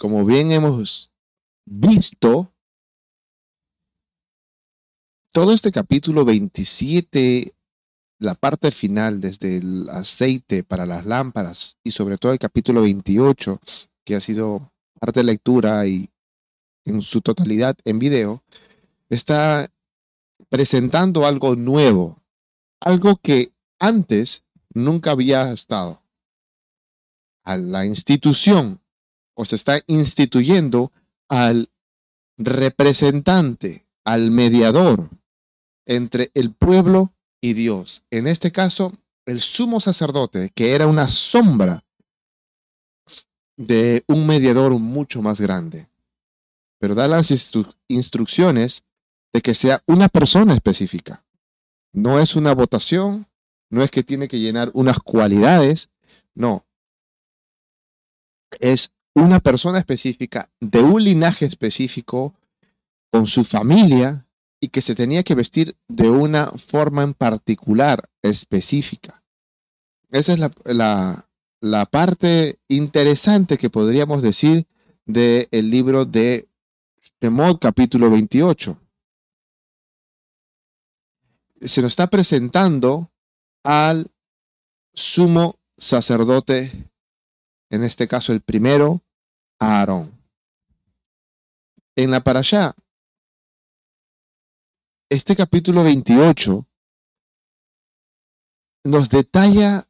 Como bien hemos visto, todo este capítulo 27, la parte final, desde el aceite para las lámparas y sobre todo el capítulo 28, que ha sido parte de lectura y en su totalidad en video, está presentando algo nuevo, algo que antes nunca había estado. A la institución, o se está instituyendo al representante, al mediador entre el pueblo y Dios. En este caso, el sumo sacerdote, que era una sombra de un mediador mucho más grande. Pero da las instrucciones de que sea una persona específica. No es una votación, no es que tiene que llenar unas cualidades, no. Es una persona específica, de un linaje específico, con su familia, y que se tenía que vestir de una forma en particular, específica. Esa es la, la, parte interesante que podríamos decir del libro de Shemot, capítulo 28. Se nos está presentando al sumo sacerdote, en este caso el primero, Aarón. En la allá este capítulo 28 nos detalla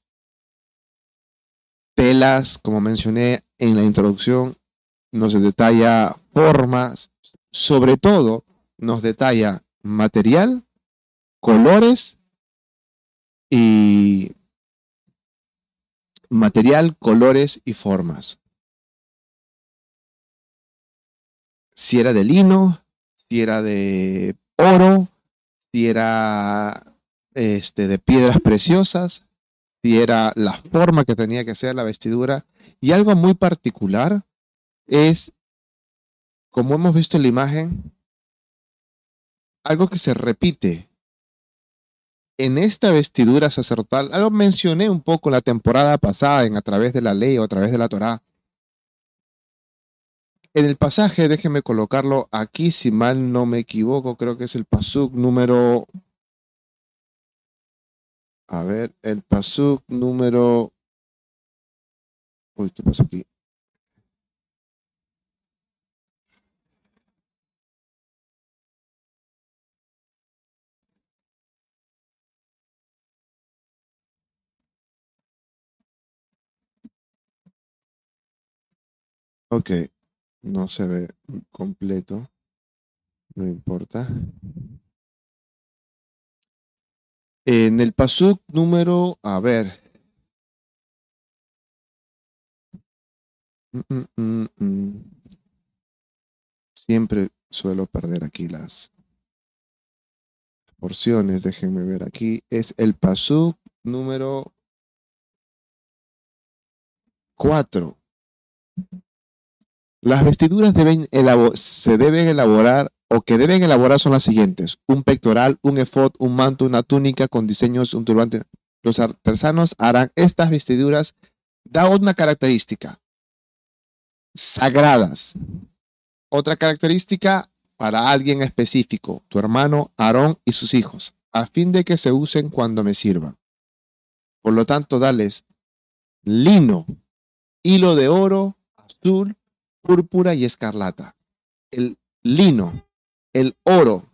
telas, como mencioné en la introducción, nos detalla formas, sobre todo nos detalla material, colores y material, colores y formas. Si era de lino, si era de oro, si era este, de piedras preciosas, si era la forma que tenía que ser la vestidura. Y algo muy particular es, como hemos visto en la imagen, algo que se repite en esta vestidura sacerdotal. Algo mencioné un poco la temporada pasada en a través de la ley o a través de la Torá. En el pasaje, déjeme colocarlo aquí, si mal no me equivoco, creo que es el pasuk número. A ver, el pasuk número. Uy, ¿qué pasó aquí? Ok, no se ve completo. No importa. En el pasuk número, a ver. Mm, mm, mm, Siempre suelo perder aquí las porciones. Déjenme ver aquí. Es el pasuk número 4. Las vestiduras deben se deben elaborar o que deben elaborar son las siguientes: un pectoral, un efod, un manto, una túnica con diseños, un turbante. Los artesanos harán estas vestiduras, da una característica, sagradas. Otra característica para alguien específico, tu hermano Aarón y sus hijos, a fin de que se usen cuando me sirvan. Por lo tanto, dales lino, hilo de oro, azul, púrpura y escarlata. El lino, el oro,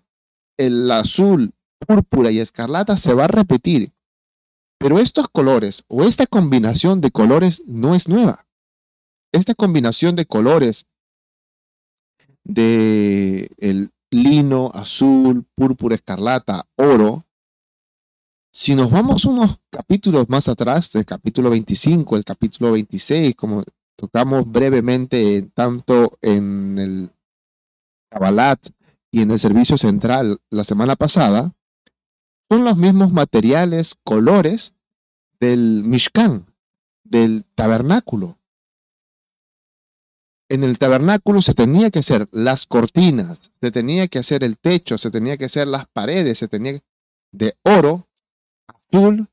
el azul, púrpura y escarlata se va a repetir. Pero estos colores o esta combinación de colores no es nueva. Esta combinación de colores de el lino, azul, púrpura, escarlata, oro, si nos vamos unos capítulos más atrás, el capítulo 25, el capítulo 26, como tocamos brevemente tanto en el Kabbalat y en el servicio central la semana pasada, son los mismos materiales, colores del Mishkan, del tabernáculo. En el tabernáculo se tenía que hacer las cortinas, se tenía que hacer el techo, se tenía que hacer las paredes, se tenía de oro, azul,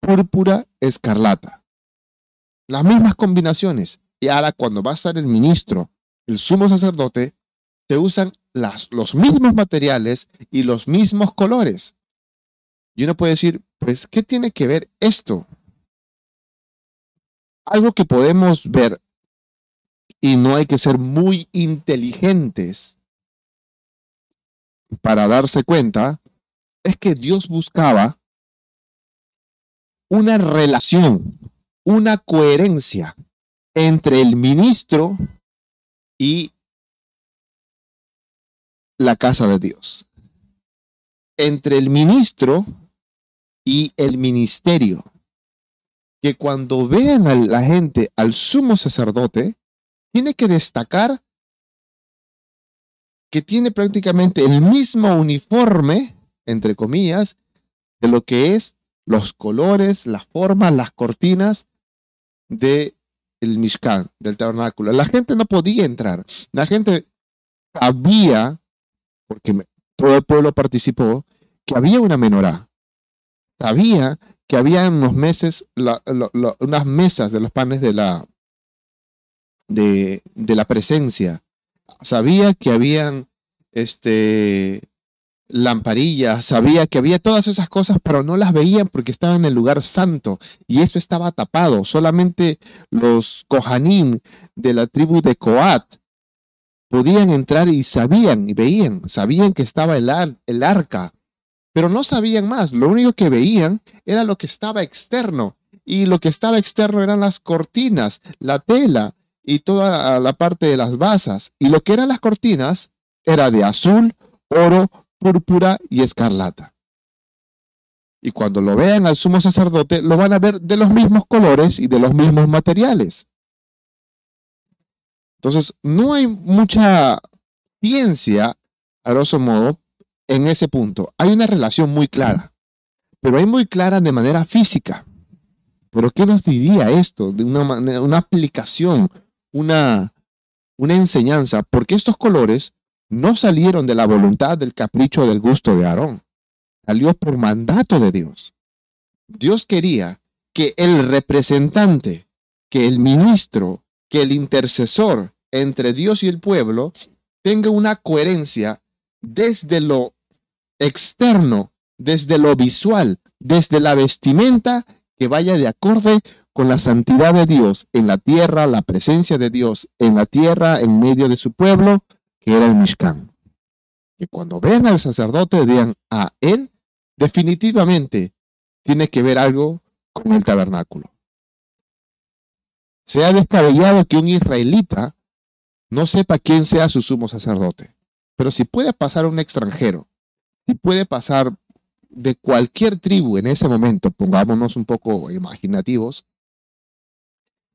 púrpura, escarlata. Las mismas combinaciones. Y ahora cuando va a estar el ministro, el sumo sacerdote, se usan las, los mismos materiales y los mismos colores. Y uno puede decir, pues, ¿qué tiene que ver esto? Algo que podemos ver y no hay que ser muy inteligentes para darse cuenta, es que Dios buscaba una relación, una coherencia entre el ministro y la casa de Dios. Entre el ministro y el ministerio. Que cuando vean a la gente, al sumo sacerdote, tiene que destacar que tiene prácticamente el mismo uniforme, entre comillas, de lo que es los colores, las formas, las cortinas de el Mishkan, del tabernáculo. La gente no podía entrar. La gente sabía, porque todo el pueblo participó, que había una menorá. Sabía que había unos meses, unas mesas de los panes de la, de, de la presencia. Sabía que habían este, lamparillas, sabía que había todas esas cosas, pero no las veían porque estaban en el lugar santo y eso estaba tapado. Solamente los Kohanim de la tribu de Coat podían entrar y sabían y veían, sabían que estaba el, el arca, pero no sabían más. Lo único que veían era lo que estaba externo y lo que estaba externo eran las cortinas, la tela y toda la parte de las basas. Y lo que eran las cortinas era de azul, oro, púrpura y escarlata. Y cuando lo vean al sumo sacerdote, lo van a ver de los mismos colores y de los mismos materiales. Entonces, no hay mucha ciencia, a grosso modo, en ese punto. Hay una relación muy clara, pero hay muy clara de manera física. ¿Pero qué nos diría esto? De una, una aplicación, una, una enseñanza, porque estos colores no salieron de la voluntad, del capricho, del gusto de Aarón. Salió por mandato de Dios. Dios quería que el representante, que el ministro, que el intercesor entre Dios y el pueblo tenga una coherencia desde lo externo, desde lo visual, desde la vestimenta que vaya de acorde con la santidad de Dios en la tierra, la presencia de Dios en la tierra, en medio de su pueblo, que era el Mishkan. Que cuando vean al sacerdote digan, a él definitivamente tiene que ver algo con el tabernáculo. Se ha descabellado que un israelita no sepa quién sea su sumo sacerdote. Pero si puede pasar un extranjero, si puede pasar de cualquier tribu en ese momento, pongámonos un poco imaginativos,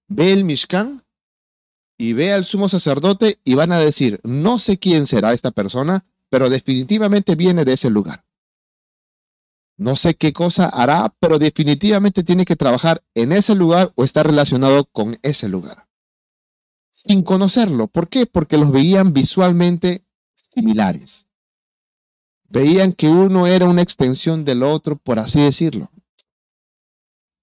ve el Mishkan y ve al sumo sacerdote y van a decir, no sé quién será esta persona, pero definitivamente viene de ese lugar. No sé qué cosa hará, pero definitivamente tiene que trabajar en ese lugar o está relacionado con ese lugar. Sin conocerlo. ¿Por qué? Porque los veían visualmente similares. Veían que uno era una extensión del otro, por así decirlo.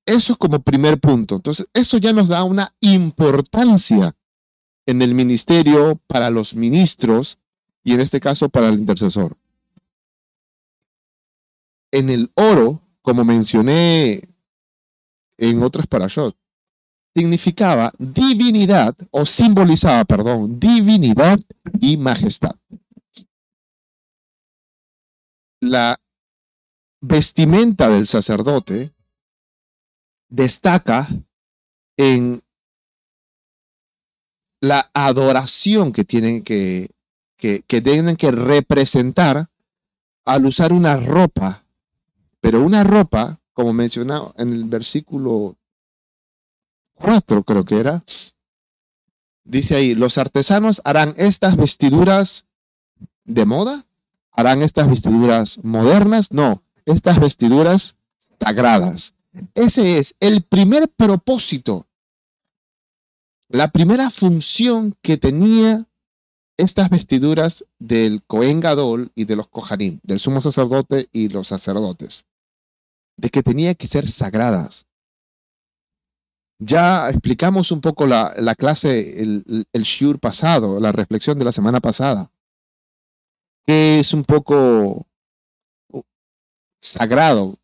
Eso como primer punto. Entonces, eso ya nos da una importancia en el ministerio para los ministros y en este caso para el intercesor. En el oro, como mencioné en otras parashot, significaba divinidad o simbolizaba, perdón, divinidad y majestad. La vestimenta del sacerdote destaca en la adoración que tienen que, que, tienen que representar al usar una ropa, pero una ropa, como mencionado en el versículo 4 creo que era, dice ahí, los artesanos harán estas vestiduras de moda, harán estas vestiduras modernas, no, estas vestiduras sagradas. Ese es el primer propósito la primera función que tenía estas vestiduras del Cohen Gadol y de los Kohanim, del sumo sacerdote y los sacerdotes, de que tenía que ser sagradas. Ya explicamos un poco la, clase, el, el shiur pasado, la reflexión de la semana pasada, que es un poco sagrado,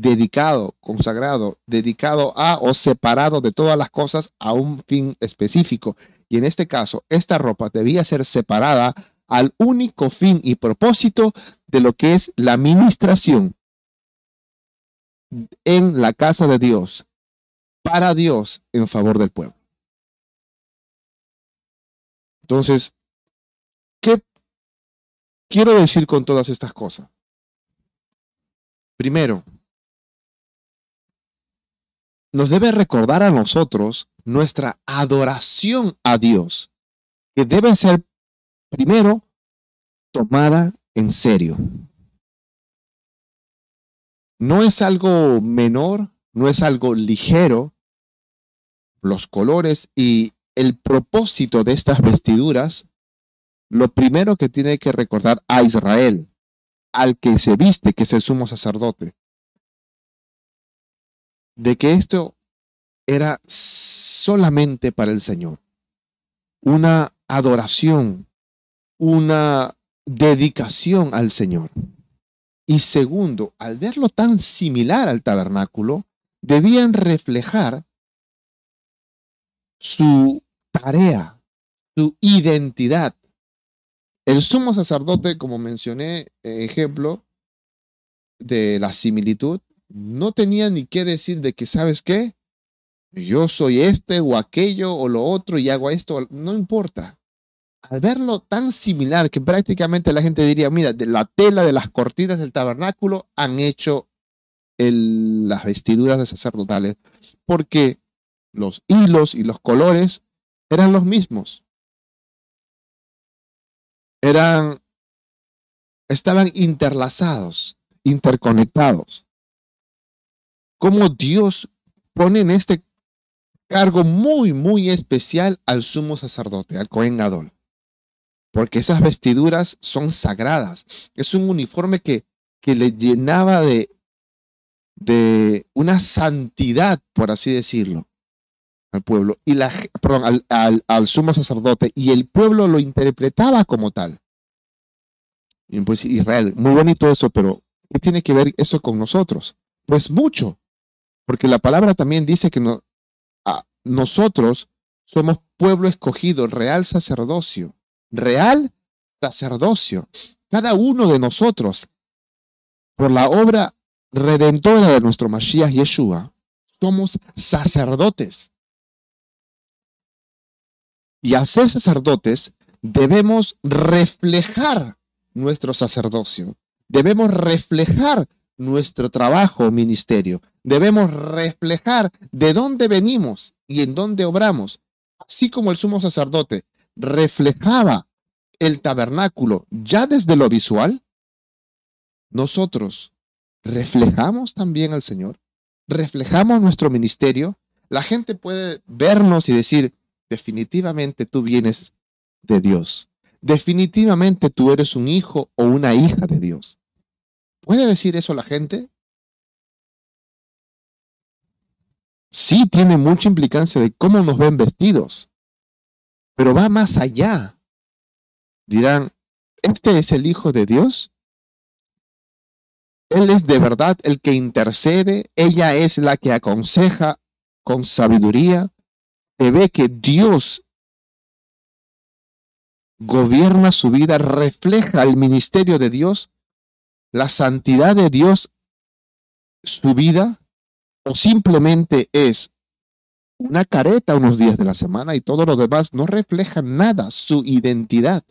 dedicado, consagrado, dedicado a o separado de todas las cosas a un fin específico. Y en este caso, esta ropa debía ser separada al único fin y propósito de lo que es la administración en la casa de Dios, para Dios, en favor del pueblo. Entonces, ¿qué quiero decir con todas estas cosas? Primero, nos debe recordar a nosotros nuestra adoración a Dios, que debe ser primero tomada en serio. No es algo menor, no es algo ligero. Los colores y el propósito de estas vestiduras, lo primero que tiene que recordar a Israel, al que se viste, que es el sumo sacerdote, de que esto era solamente para el Señor. Una adoración, una dedicación al Señor. Y segundo, al verlo tan similar al tabernáculo, debían reflejar su tarea, su identidad. El sumo sacerdote, como mencioné, ejemplo de la similitud, no tenía ni qué decir de que, ¿sabes qué? Yo soy este o aquello o lo otro y hago esto, no importa. Al verlo tan similar que prácticamente la gente diría, mira, de la tela de las cortinas del tabernáculo han hecho las vestiduras de sacerdotales, porque los hilos y los colores eran los mismos. Eran, estaban interlazados, interconectados cómo Dios pone en este cargo muy, muy especial al sumo sacerdote, al Cohen Gadol. Porque esas vestiduras son sagradas. Es un uniforme que, que le llenaba de, de una santidad, por así decirlo, al pueblo, y la, al, al, sumo sacerdote, y el pueblo lo interpretaba como tal. Pues Israel, muy bonito eso, pero ¿qué tiene que ver eso con nosotros? Pues mucho, porque la palabra también dice que nosotros somos pueblo escogido, real sacerdocio. Real sacerdocio. Cada uno de nosotros, por la obra redentora de nuestro Mashiach Yeshua, somos sacerdotes. Y al ser sacerdotes, debemos reflejar nuestro sacerdocio. Debemos reflejar nuestro trabajo ministerio. Debemos reflejar de dónde venimos y en dónde obramos. Así como el sumo sacerdote reflejaba el tabernáculo ya desde lo visual, nosotros reflejamos también al Señor, reflejamos nuestro ministerio. La gente puede vernos y decir, definitivamente tú vienes de Dios. Definitivamente tú eres un hijo o una hija de Dios. ¿Puede decir eso la gente? Sí, tiene mucha implicancia de cómo nos ven vestidos, pero va más allá. Dirán, ¿este es el Hijo de Dios? Él es de verdad el que intercede, ella es la que aconseja con sabiduría. Se ve que Dios gobierna su vida, refleja el ministerio de Dios la santidad de Dios su vida o simplemente es una careta unos días de la semana y todo lo demás no refleja nada su identidad.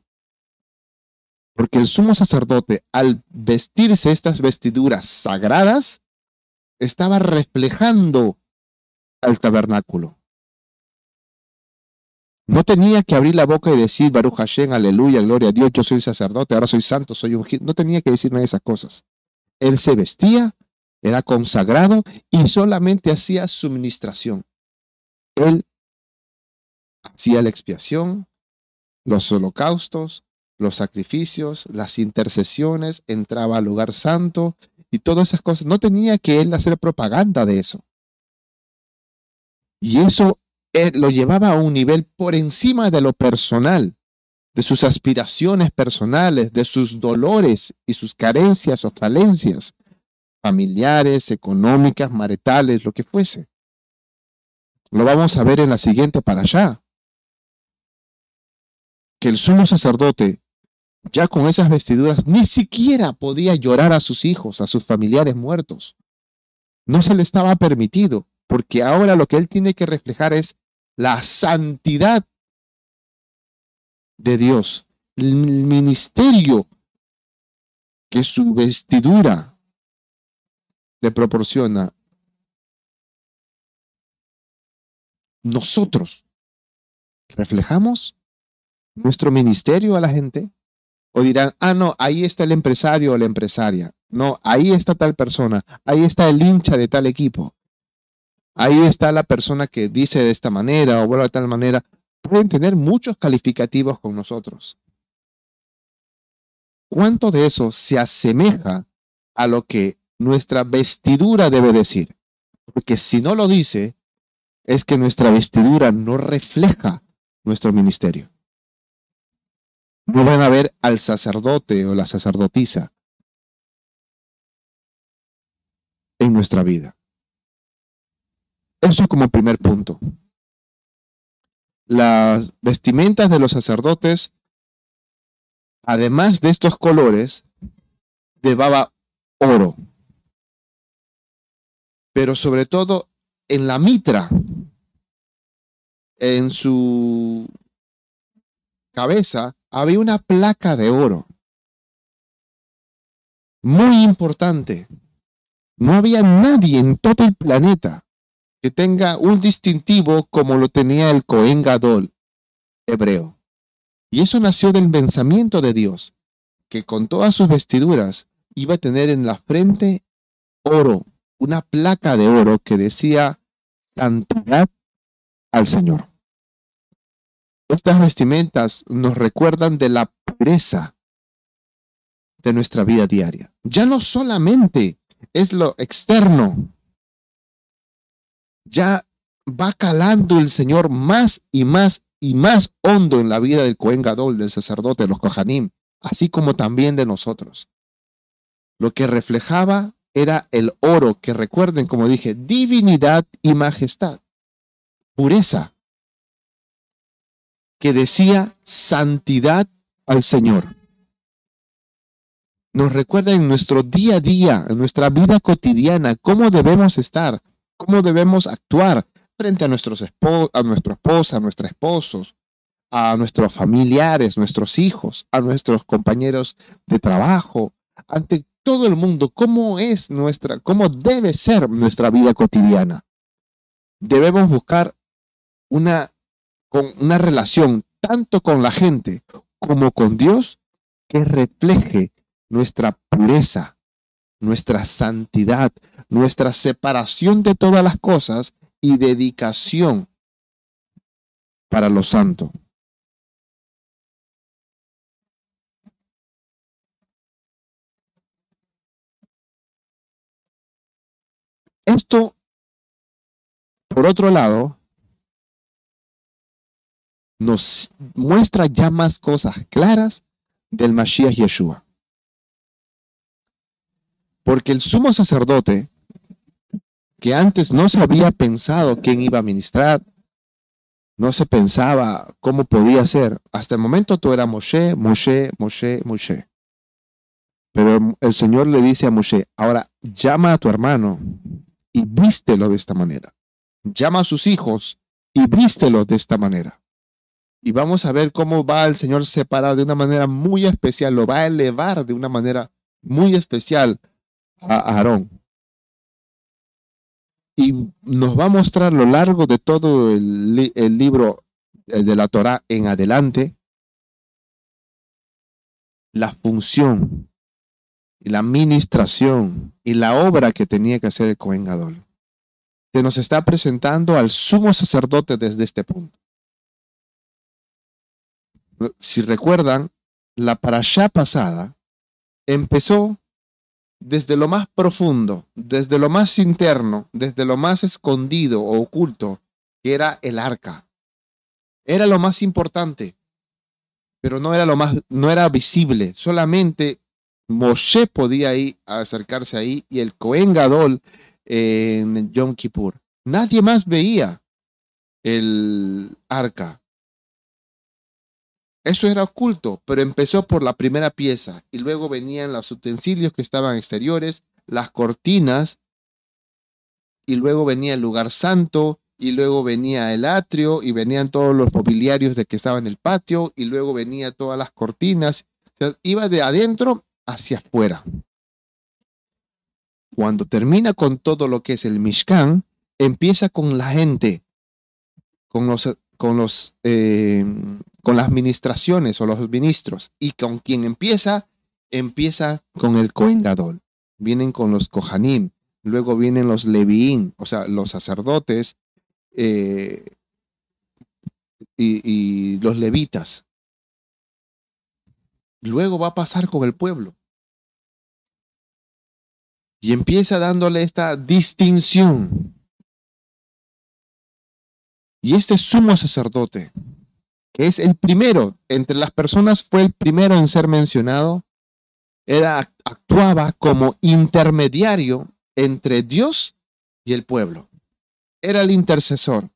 Porque el sumo sacerdote, al vestirse estas vestiduras sagradas, estaba reflejando al tabernáculo. No tenía que abrir la boca y decir Baruch Hashem, aleluya, gloria a Dios, yo soy sacerdote, ahora soy santo, soy un No tenía que decir nada de esas cosas. Él se vestía, era consagrado y solamente hacía su ministración. Él hacía la expiación, los holocaustos, los sacrificios, las intercesiones, entraba al lugar santo y todas esas cosas. No tenía que él hacer propaganda de eso. Y eso eh, lo llevaba a un nivel por encima de lo personal, de sus aspiraciones personales, de sus dolores y sus carencias o falencias familiares, económicas, maritales, lo que fuese. Lo vamos a ver en la siguiente para allá. Que el sumo sacerdote, ya con esas vestiduras, ni siquiera podía llorar a sus hijos, a sus familiares muertos. No se le estaba permitido, porque ahora lo que él tiene que reflejar es la santidad de Dios, el ministerio que su vestidura le proporciona nosotros reflejamos nuestro ministerio a la gente? ¿O dirán, ah, no, ahí está el empresario o la empresaria? No, ahí está tal persona, ahí está el hincha de tal equipo. Ahí está la persona que dice de esta manera o vuelve de tal manera. Pueden tener muchos calificativos con nosotros. ¿Cuánto de eso se asemeja a lo que nuestra vestidura debe decir? Porque si no lo dice, es que nuestra vestidura no refleja nuestro ministerio. No van a ver al sacerdote o la sacerdotisa en nuestra vida. Eso como primer punto. Las vestimentas de los sacerdotes, además de estos colores, llevaba oro. Pero sobre todo en la mitra, en su cabeza, había una placa de oro. Muy importante. No había nadie en todo el planeta que tenga un distintivo como lo tenía el Cohen Gadol hebreo. Y eso nació del pensamiento de Dios, que con todas sus vestiduras iba a tener en la frente oro, una placa de oro que decía santidad al Señor. Estas vestimentas nos recuerdan de la pureza de nuestra vida diaria. Ya no solamente es lo externo, ya va calando el Señor más y más y más hondo en la vida del Cohen Gadol, del sacerdote, de los Kohanim, así como también de nosotros. Lo que reflejaba era el oro, que recuerden, como dije, divinidad y majestad, pureza, que decía santidad al Señor. Nos recuerda en nuestro día a día, en nuestra vida cotidiana, cómo debemos estar, cómo debemos actuar frente a, nuestros a nuestro esposa, a nuestros esposos, a nuestros familiares, nuestros hijos, a nuestros compañeros de trabajo, ante todo el mundo cómo es nuestra, cómo debe ser nuestra vida cotidiana. Debemos buscar una, con una relación tanto con la gente como con Dios que refleje nuestra pureza, nuestra santidad, nuestra separación de todas las cosas y dedicación para lo santo. Esto, por otro lado, nos muestra ya más cosas claras del Mashiach Yeshua. Porque el sumo sacerdote, que antes no se había pensado quién iba a ministrar, no se pensaba cómo podía ser. Hasta el momento tú eras Moshe, Moshe, Moshe, Moshe. Pero el Señor le dice a Moshe, ahora llama a tu hermano y vístelo de esta manera. Llama a sus hijos y vístelos de esta manera. Y vamos a ver cómo va el Señor separar de una manera muy especial, lo va a elevar de una manera muy especial a Aarón. Y nos va a mostrar a lo largo de todo el, el libro de la Torah en adelante la función y la administración y la obra que tenía que hacer el Cohen Gadol. Se nos está presentando al sumo sacerdote desde este punto. Si recuerdan, la parashá pasada empezó desde lo más profundo, desde lo más interno, desde lo más escondido o oculto, que era el arca. Era lo más importante, pero no era lo más, no era visible. Solamente Moshe podía ir a acercarse ahí y el Cohen Gadol en Yom Kippur. Nadie más veía el arca. Eso era oculto, pero empezó por la primera pieza y luego venían los utensilios que estaban exteriores, las cortinas, y luego venía el lugar santo, y luego venía el atrio, y venían todos los mobiliarios de que estaba en el patio, y luego venía todas las cortinas. iba de adentro hacia afuera. Cuando termina con todo lo que es el Mishkan, empieza con la gente, con los, con los, eh, con las ministraciones o los ministros. Y con quien empieza, empieza con el Kohen Gadol. Vienen con los Kohanim, luego vienen los Leviín, o sea, los sacerdotes eh, y los levitas. Luego va a pasar con el pueblo y empieza dándole esta distinción. Y este sumo sacerdote, que es el primero, entre las personas fue el primero en ser mencionado, era, actuaba como intermediario entre Dios y el pueblo. Era el intercesor,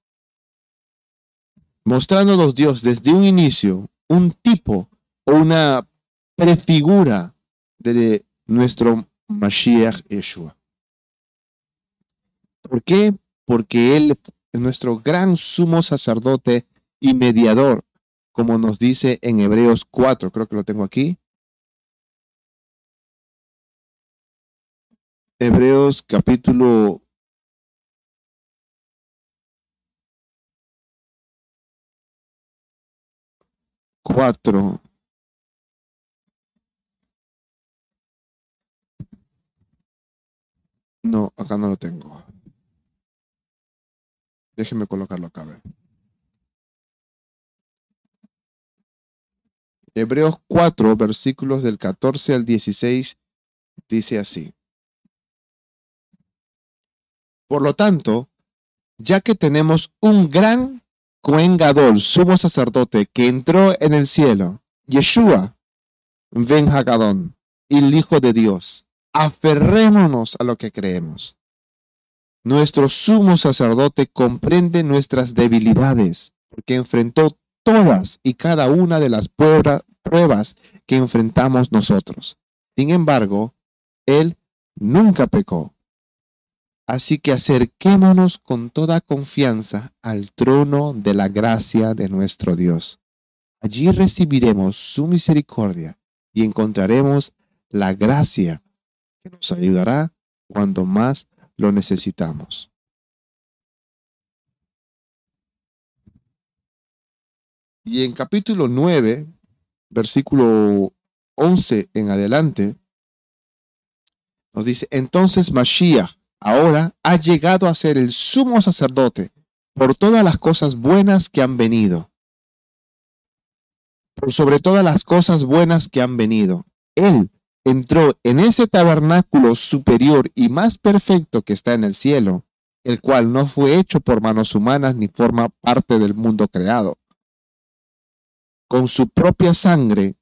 mostrándonos Dios desde un inicio un tipo o una prefigura de nuestro Mashiach Yeshua. ¿Por qué? Porque Él es nuestro gran sumo sacerdote y mediador, como nos dice en Hebreos 4, creo que lo tengo aquí. Hebreos capítulo cuatro, No, acá no lo tengo. Déjenme colocarlo acá. Hebreos 4, versículos del 14 al 16, dice así. Por lo tanto, ya que tenemos un gran Cohen sumo sacerdote, que entró en el cielo, Yeshua, Ben Hagadón, el Hijo de Dios, aferrémonos a lo que creemos. Nuestro sumo sacerdote comprende nuestras debilidades, porque enfrentó todas y cada una de las pruebas que enfrentamos nosotros. Sin embargo, Él nunca pecó. Así que acerquémonos con toda confianza al trono de la gracia de nuestro Dios. Allí recibiremos su misericordia y encontraremos la gracia nos ayudará cuando más lo necesitamos. Y en capítulo 9, versículo 11 en adelante, nos dice, entonces Mashiach ahora ha llegado a ser el sumo sacerdote por todas las cosas buenas que han venido. Por sobre todas las cosas buenas que han venido. Él entró en ese tabernáculo superior y más perfecto que está en el cielo, el cual no fue hecho por manos humanas ni forma parte del mundo creado. Con su propia sangre,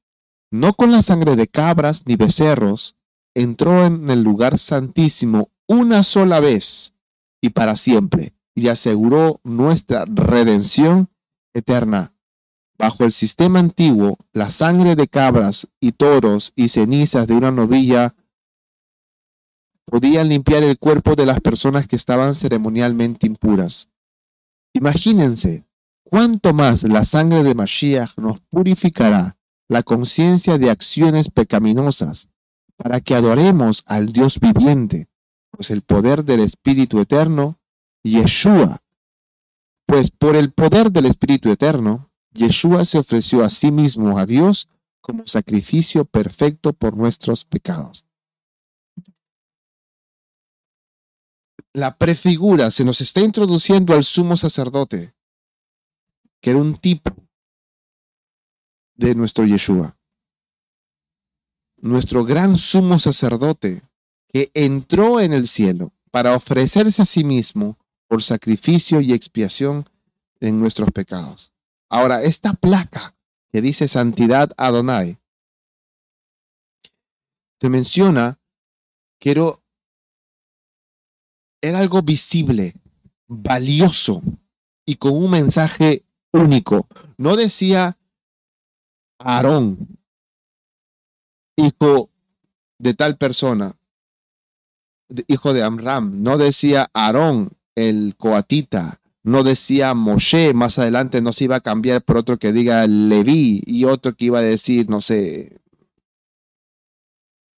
no con la sangre de cabras ni becerros, entró en el lugar santísimo una sola vez y para siempre, y aseguró nuestra redención eterna Bajo el sistema antiguo, la sangre de cabras y toros y cenizas de una novilla podían limpiar el cuerpo de las personas que estaban ceremonialmente impuras. Imagínense cuánto más la sangre de Mashiach nos purificará la conciencia de acciones pecaminosas para que adoremos al Dios viviente, pues el poder del Espíritu Eterno, Yeshua, pues por el poder del Espíritu Eterno, Yeshua se ofreció a sí mismo a Dios como sacrificio perfecto por nuestros pecados. La prefigura se nos está introduciendo al sumo sacerdote, que era un tipo de nuestro Yeshua. Nuestro gran sumo sacerdote que entró en el cielo para ofrecerse a sí mismo por sacrificio y expiación en nuestros pecados. Ahora, esta placa que dice Santidad Adonai, se menciona que era algo visible, valioso y con un mensaje único. No decía Aarón, hijo de tal persona, hijo de Amram. No decía Aarón, el coatita. No decía Moshe, más adelante no se iba a cambiar por otro que diga Leví y otro que iba a decir, no sé,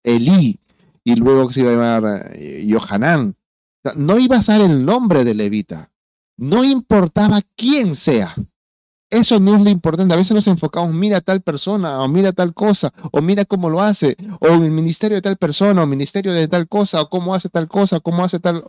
Elí y luego se iba a llamar eh, Yohanan. No iba a ser el nombre de Levita. No importaba quién sea. Eso no es lo importante. A veces nos enfocamos, mira tal persona, o mira tal cosa, o mira cómo lo hace, o el ministerio de tal persona, o el ministerio de tal cosa, o cómo hace tal cosa, o cómo hace tal.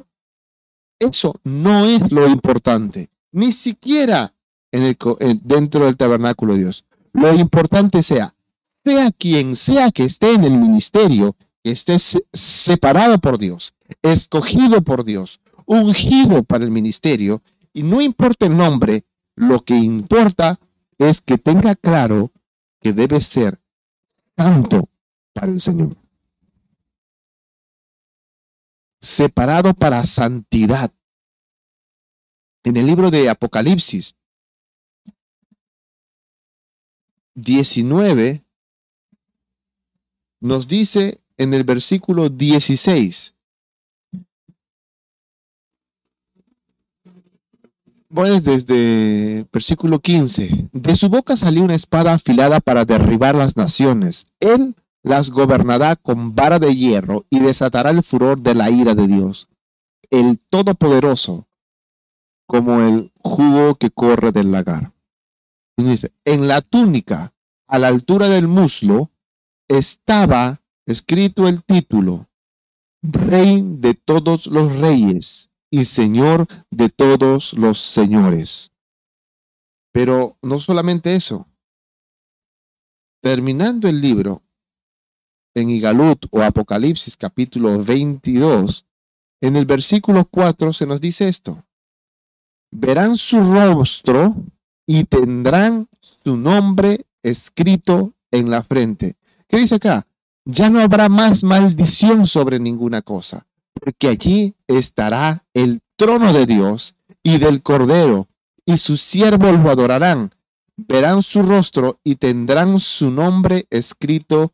Eso no es lo importante, ni siquiera en el, dentro del tabernáculo de Dios. Lo importante sea, sea quien sea que esté en el ministerio, que esté separado por Dios, escogido por Dios, ungido para el ministerio, y no importa el nombre, lo que importa es que tenga claro que debe ser santo para el Señor. Separado para santidad. En el libro de Apocalipsis 19 nos dice en el versículo 16, Bueno, desde versículo 15. De su boca salió una espada afilada para derribar las naciones. Él las gobernará con vara de hierro y desatará el furor de la ira de Dios. El Todopoderoso, como el jugo que corre del lagar. Dice, en la túnica, a la altura del muslo, estaba escrito el título, Rey de todos los reyes y Señor de todos los señores. Pero no solamente eso. Terminando el libro, en Igalut o Apocalipsis capítulo 22, en el versículo 4 se nos dice esto. Verán su rostro y tendrán su nombre escrito en la frente. ¿Qué dice acá? Ya no habrá más maldición sobre ninguna cosa porque allí estará el trono de Dios y del Cordero, y sus siervos lo adorarán, verán su rostro y tendrán su nombre escrito en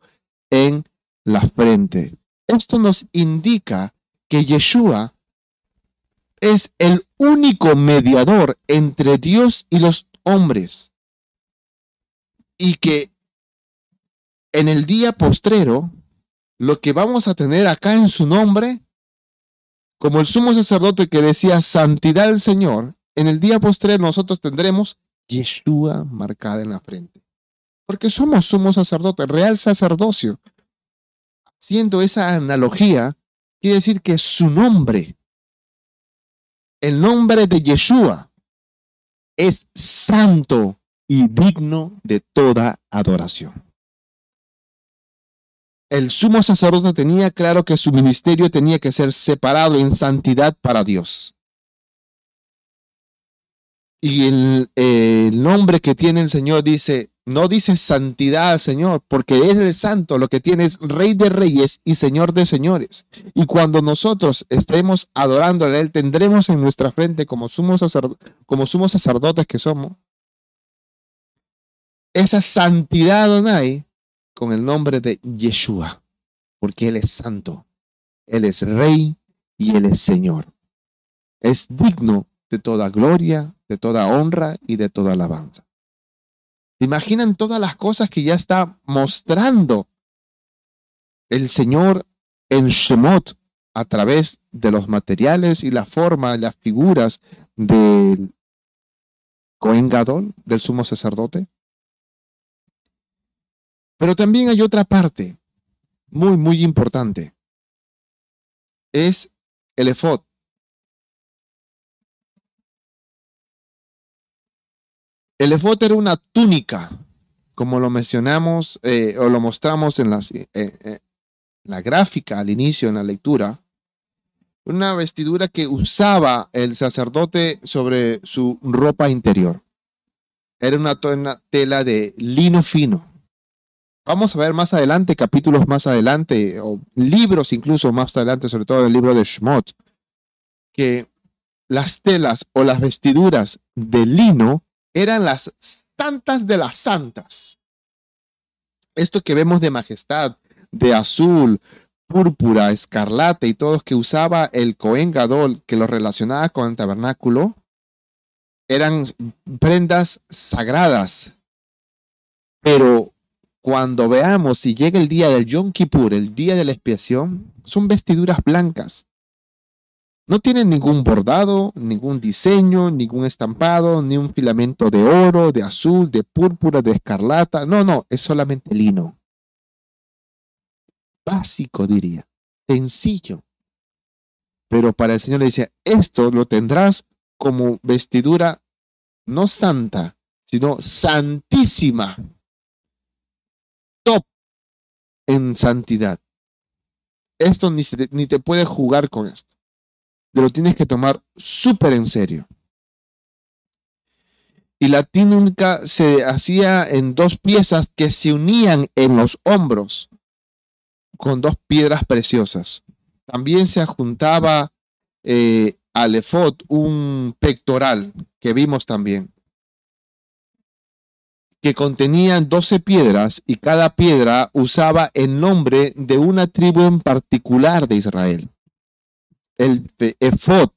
la frente. Esto nos indica que Yeshua es el único mediador entre Dios y los hombres. Y que en el día postrero, lo que vamos a tener acá en su nombre como el sumo sacerdote que decía santidad al Señor, en el día postre nosotros tendremos Yeshua marcada en la frente. Porque somos sumo sacerdote, real sacerdocio. Haciendo esa analogía, quiere decir que su nombre, el nombre de Yeshua, es santo y digno de toda adoración el sumo sacerdote tenía claro que su ministerio tenía que ser separado en santidad para Dios. Y el, nombre que tiene el Señor dice, no dice santidad al Señor, porque es el santo, lo que tiene es rey de reyes y señor de señores. Y cuando nosotros estemos adorando a Él, tendremos en nuestra frente como sumos, sacerdotes que somos, esa santidad Donai con el nombre de Yeshua, porque Él es santo, Él es rey y Él es Señor. Es digno de toda gloria, de toda honra y de toda alabanza. imaginan todas las cosas que ya está mostrando el Señor en Shemot a través de los materiales y la forma, las figuras del Cohen Gadol, del sumo sacerdote? Pero también hay otra parte muy, muy importante. Es el efod. El efod era una túnica, como lo mencionamos eh, o lo mostramos en, eh, eh, la gráfica al inicio en la lectura, una vestidura que usaba el sacerdote sobre su ropa interior. Era una, tela de lino fino. Vamos a ver más adelante, capítulos más adelante, o libros incluso más adelante, sobre todo el libro de Shmot, que las telas o las vestiduras de lino eran las santas de las santas. Esto que vemos de majestad, de azul, púrpura, escarlata y todos que usaba el Cohen Gadol que lo relacionaba con el tabernáculo, eran prendas sagradas. Pero cuando veamos si llega el día del Yom Kippur, el día de la expiación, son vestiduras blancas. No tienen ningún bordado, ningún diseño, ningún estampado, ni un filamento de oro, de azul, de púrpura, de escarlata. No, no, es solamente lino básico, diría, sencillo. Pero para el Señor le dice, esto lo tendrás como vestidura no santa, sino santísima. Top en santidad. Esto ni, ni te puede jugar con esto. Lo tienes que tomar súper en serio. Y la túnica se hacía en dos piezas que se unían en los hombros con dos piedras preciosas. También se adjuntaba eh, al efod un pectoral que vimos también, que contenía 12 piedras y cada piedra usaba el nombre de una tribu en particular de Israel. El efod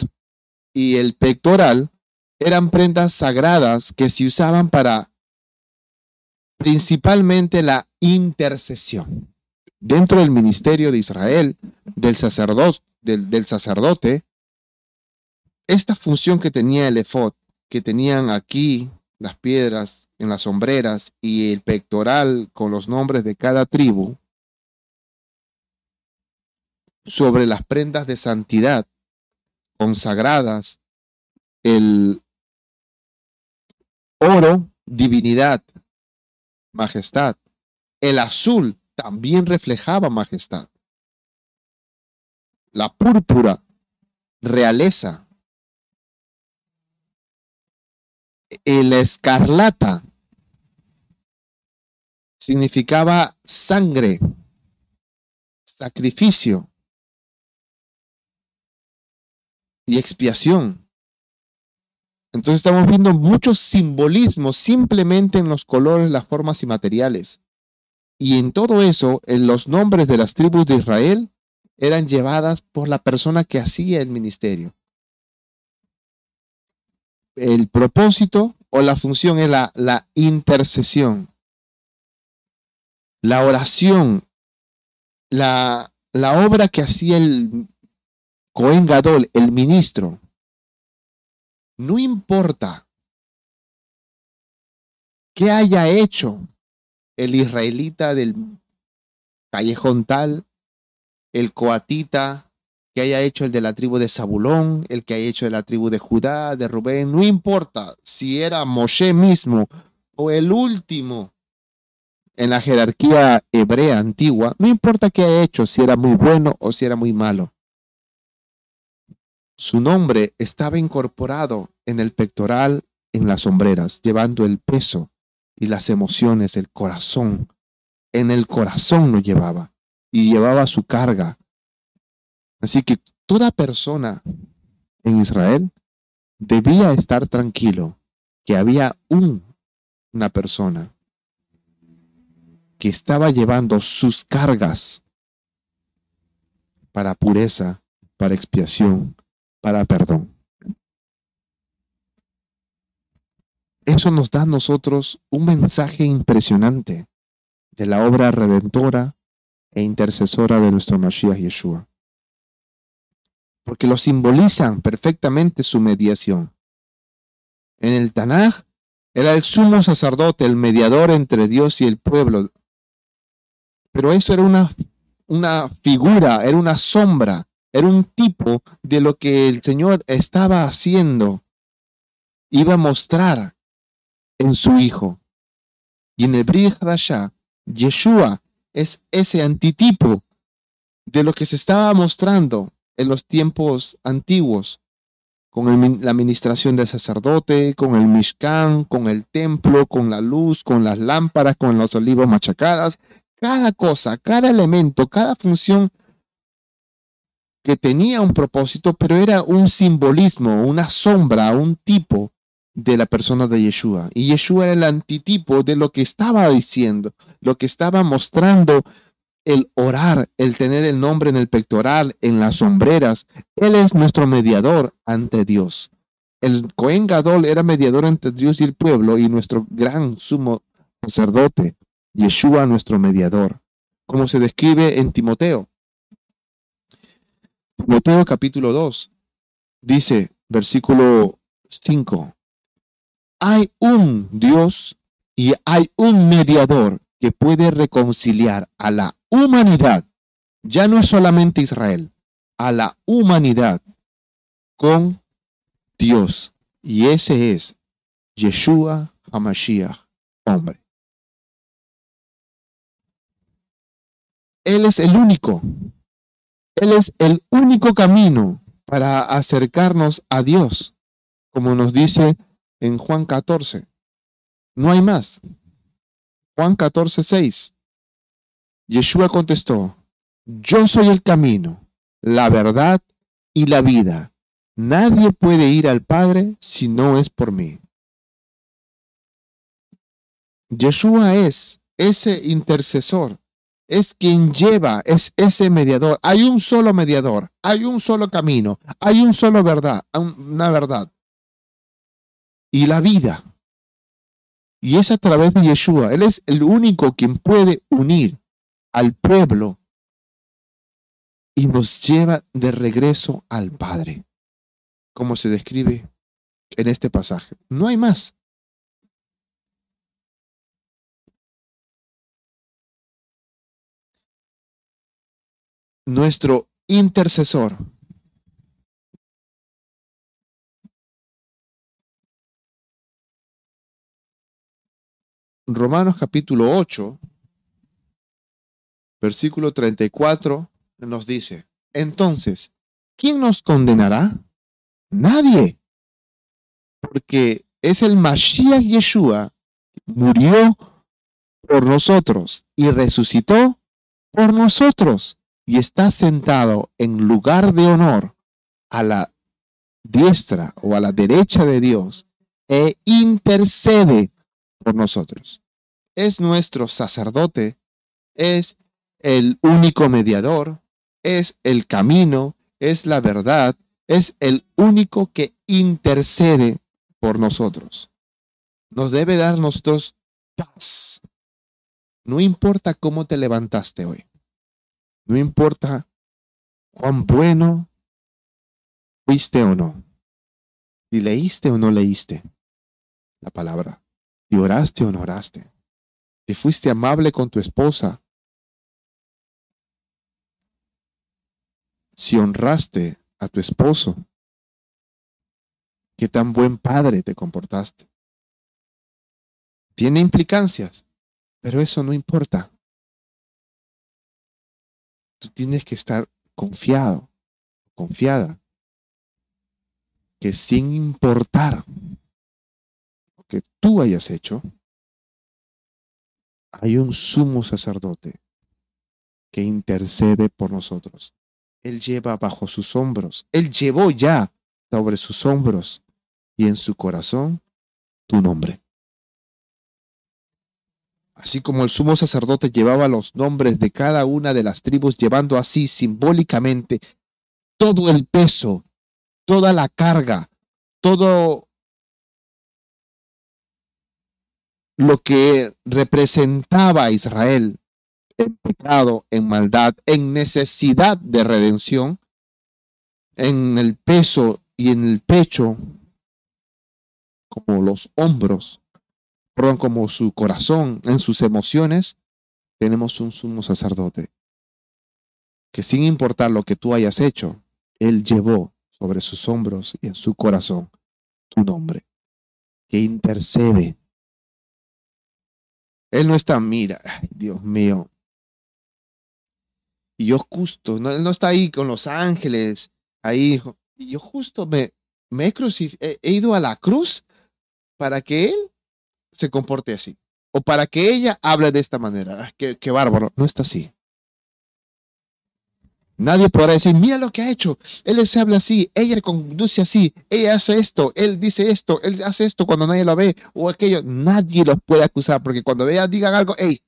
y el pectoral eran prendas sagradas que se usaban para principalmente la intercesión. Dentro del ministerio de Israel, del sacerdote, del, sacerdote, esta función que tenía el efod, que tenían aquí las piedras en las sombreras y el pectoral con los nombres de cada tribu, sobre las prendas de santidad consagradas, el oro, divinidad, majestad, el azul, también reflejaba majestad. La púrpura, realeza. El escarlata significaba sangre, sacrificio y expiación. Entonces estamos viendo muchos simbolismos simplemente en los colores, las formas y materiales. Y en todo eso, en los nombres de las tribus de Israel eran llevadas por la persona que hacía el ministerio. El propósito o la función es la, intercesión, la oración, la, la obra que hacía el Cohen Gadol, el ministro. No importa qué haya hecho el israelita del callejón tal, el coatita que haya hecho el de la tribu de Zabulón, el que haya hecho de la tribu de Judá, de Rubén, no importa si era Moshe mismo o el último en la jerarquía hebrea antigua, no importa qué haya hecho, si era muy bueno o si era muy malo. Su nombre estaba incorporado en el pectoral, en las sombreras, llevando el peso y las emociones, el corazón. En el corazón lo llevaba y llevaba su carga. Así que toda persona en Israel debía estar tranquilo que había un, una persona que estaba llevando sus cargas para pureza, para expiación, para perdón. Eso nos da a nosotros un mensaje impresionante de la obra redentora e intercesora de nuestro Mashiach Yeshua. Porque lo simbolizan perfectamente su mediación. En el Tanaj era el sumo sacerdote, el mediador entre Dios y el pueblo. Pero eso era una, una figura, era una sombra, era un tipo de lo que el Señor estaba haciendo. Iba a mostrar en su Hijo. Y en el Hadashah, Yeshua es ese antitipo de lo que se estaba mostrando en los tiempos antiguos, con la administración del sacerdote, con el Mishkan, con el templo, con la luz, con las lámparas, con los olivos machacadas, cada cosa, cada elemento, cada función que tenía un propósito, pero era un simbolismo, una sombra, un tipo de la persona de Yeshua. Y Yeshua era el antitipo de lo que estaba diciendo, lo que estaba mostrando el orar, el tener el nombre en el pectoral, en las sombreras. Él es nuestro mediador ante Dios. El Cohen Gadol era mediador entre Dios y el pueblo y nuestro gran sumo sacerdote, Yeshua nuestro mediador, como se describe en Timoteo. Timoteo capítulo 2 dice, versículo 5, hay un Dios y hay un mediador que puede reconciliar a la humanidad, ya no es solamente Israel, a la humanidad con Dios. Y ese es Yeshua HaMashiach, hombre. Él es el único. Él es el único camino para acercarnos a Dios, como nos dice en Juan 14. No hay más. Juan 14, 6. Yeshua contestó, yo soy el camino, la verdad y la vida. Nadie puede ir al Padre si no es por mí. Yeshua es ese intercesor, es quien lleva, es ese mediador. Hay un solo mediador, hay un solo camino, hay un solo verdad, una verdad. Y la vida. Y es a través de Yeshua. Él es el único quien puede unir al pueblo y nos lleva de regreso al Padre, como se describe en este pasaje. No hay más. Nuestro intercesor. Romanos capítulo 8 versículo 34 nos dice, entonces, ¿quién nos condenará? Nadie, porque es el Mashiach Yeshua, murió por nosotros y resucitó por nosotros y está sentado en lugar de honor a la diestra o a la derecha de Dios e intercede por nosotros. Es nuestro sacerdote, es el único mediador, es el camino, es la verdad, es el único que intercede por nosotros. Nos debe dar nosotros paz. No importa cómo te levantaste hoy. No importa cuán bueno fuiste o no. Si leíste o no leíste la palabra. Si oraste o no oraste. Si fuiste amable con tu esposa si honraste a tu esposo, qué tan buen padre te comportaste. Tiene implicancias, pero eso no importa. Tú tienes que estar confiado, confiada, que sin importar lo que tú hayas hecho, hay un sumo sacerdote que intercede por nosotros. Él lleva bajo sus hombros, Él llevó ya sobre sus hombros y en su corazón tu nombre. Así como el sumo sacerdote llevaba los nombres de cada una de las tribus, llevando así simbólicamente todo el peso, toda la carga, todo lo que representaba a Israel en pecado, en maldad, en necesidad de redención, en el peso y en el pecho, como los hombros, perdón, como su corazón, en sus emociones, tenemos un sumo sacerdote que sin importar lo que tú hayas hecho, Él llevó sobre sus hombros y en su corazón tu nombre, que intercede. Él no está, mira, Dios mío, Y yo justo, no, él no está ahí con los ángeles, ahí. Yo justo me, me he, he ido a la cruz para que él se comporte así. O para que ella hable de esta manera. Ah, qué, qué bárbaro. No está así. Nadie podrá decir, mira lo que ha hecho. Él se habla así, ella conduce así, ella hace esto, él dice esto, él hace esto cuando nadie lo ve o aquello. Nadie los puede acusar porque cuando vean, digan algo, hey,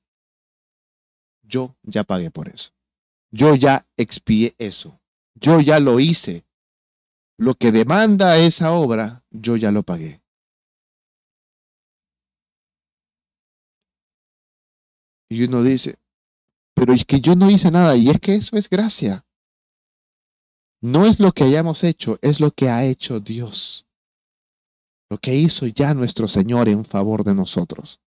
yo ya pagué por eso. Yo ya expié eso. Yo ya lo hice. Lo que demanda esa obra, yo ya lo pagué. Y uno dice, pero es que yo no hice nada y es que eso es gracia. No es lo que hayamos hecho, es lo que ha hecho Dios. Lo que hizo ya nuestro Señor en favor de nosotros.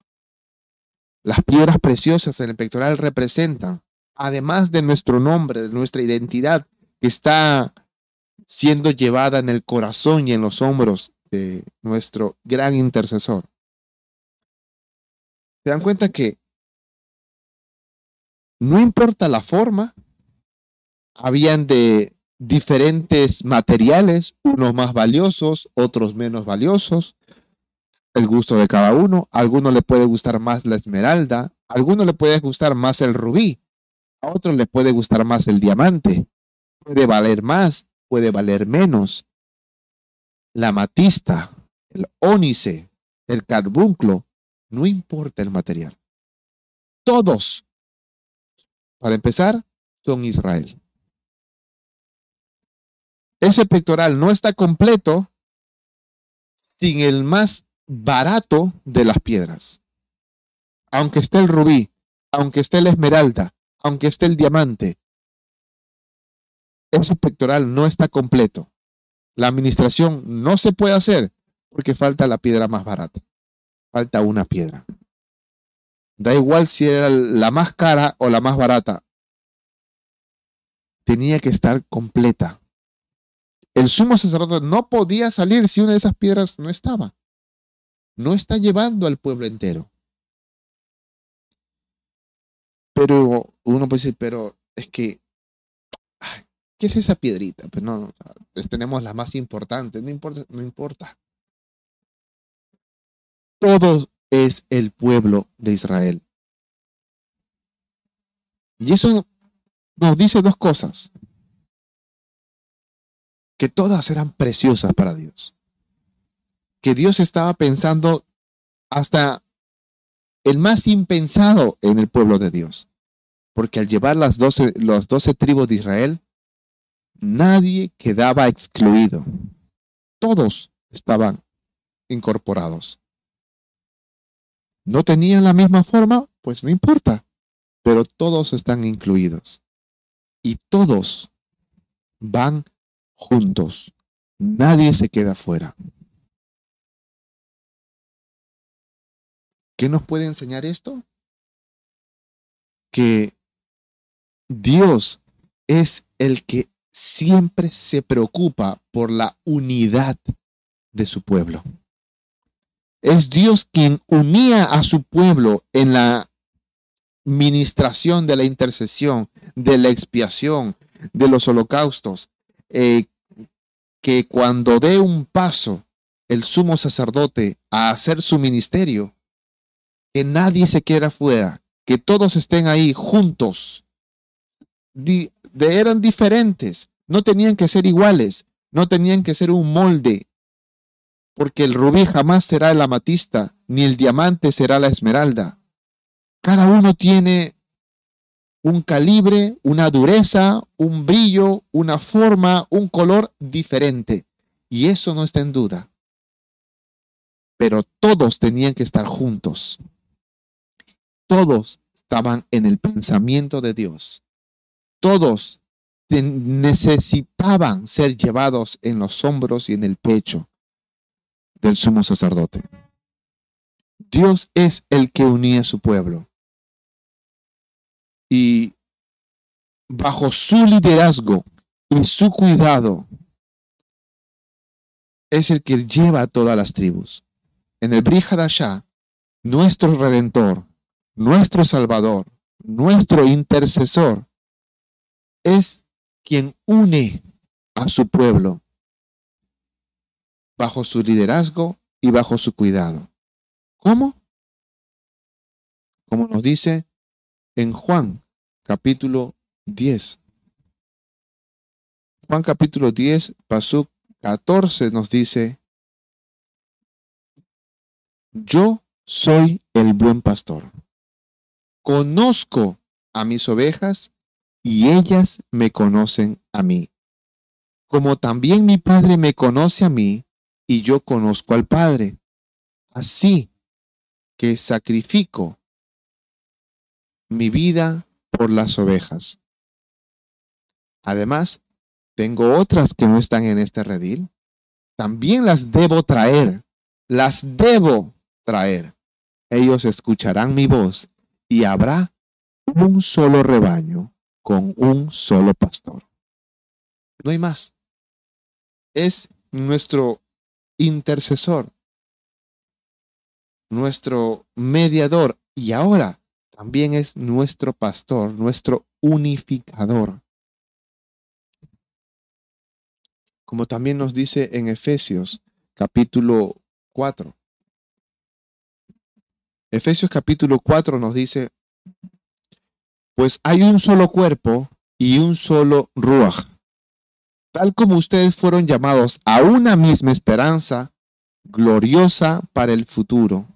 Las piedras preciosas en el pectoral representan, además de nuestro nombre, de nuestra identidad, que está siendo llevada en el corazón y en los hombros de nuestro gran intercesor. ¿Se dan cuenta que no importa la forma, habían de diferentes materiales, unos más valiosos, otros menos valiosos, el gusto de cada uno. A alguno le puede gustar más la esmeralda, a alguno le puede gustar más el rubí, a otro le puede gustar más el diamante. Puede valer más, puede valer menos. La matista, el ónice, el carbunclo, no importa el material. Todos para empezar, son Israel. Ese pectoral no está completo sin el más barato de las piedras. Aunque esté el rubí, aunque esté la esmeralda, aunque esté el diamante, ese pectoral no está completo. La administración no se puede hacer porque falta la piedra más barata. Falta una piedra. Da igual si era la más cara o la más barata. Tenía que estar completa. El sumo sacerdote no podía salir si una de esas piedras no estaba. No está llevando al pueblo entero. Pero uno puede decir, pero es que, ¿qué es esa piedrita? Pues no, tenemos la más importante, no importa, no importa. Todo es el pueblo de Israel. Y eso nos dice dos cosas. Que todas eran preciosas para Dios. Que Dios estaba pensando hasta el más impensado en el pueblo de Dios. Porque al llevar las doce, los doce tribus de Israel, nadie quedaba excluido. Todos estaban incorporados no tenían la misma forma, pues no importa, pero todos están incluidos. Y todos van juntos. Nadie se queda fuera. ¿Qué nos puede enseñar esto? Que Dios es el que siempre se preocupa por la unidad de su pueblo. Es Dios quien unía a su pueblo en la ministración de la intercesión, de la expiación, de los holocaustos, eh, que cuando dé un paso el sumo sacerdote a hacer su ministerio, que nadie se quiera fuera, que todos estén ahí juntos. de, eran diferentes, no tenían que ser iguales, no tenían que ser un molde, porque el rubí jamás será el amatista, ni el diamante será la esmeralda. Cada uno tiene un calibre, una dureza, un brillo, una forma, un color diferente. Y eso no está en duda. Pero todos tenían que estar juntos. Todos estaban en el pensamiento de Dios. Todos necesitaban ser llevados en los hombros y en el pecho del sumo sacerdote. Dios es el que unía a su pueblo. Y bajo su liderazgo y su cuidado, es el que lleva a todas las tribus. En el Brihadashah, nuestro redentor, nuestro salvador, nuestro intercesor, es quien une a su pueblo bajo su liderazgo y bajo su cuidado. ¿Cómo? Como nos dice en Juan capítulo 10. Juan capítulo 10, pasú 14 nos dice, yo soy el buen pastor. Conozco a mis ovejas y ellas me conocen a mí. Como también mi Padre me conoce a mí y yo conozco al Padre. Así que sacrifico mi vida por las ovejas. Además, tengo otras que no están en este redil. También las debo traer. Las debo traer. Ellos escucharán mi voz y habrá un solo rebaño con un solo pastor. No hay más. Es nuestro intercesor, nuestro mediador y ahora también es nuestro pastor, nuestro unificador. como también nos dice en Efesios capítulo 4. Efesios capítulo 4 nos dice, pues hay un solo cuerpo y un solo ruach, tal como ustedes fueron llamados a una misma esperanza gloriosa para el futuro.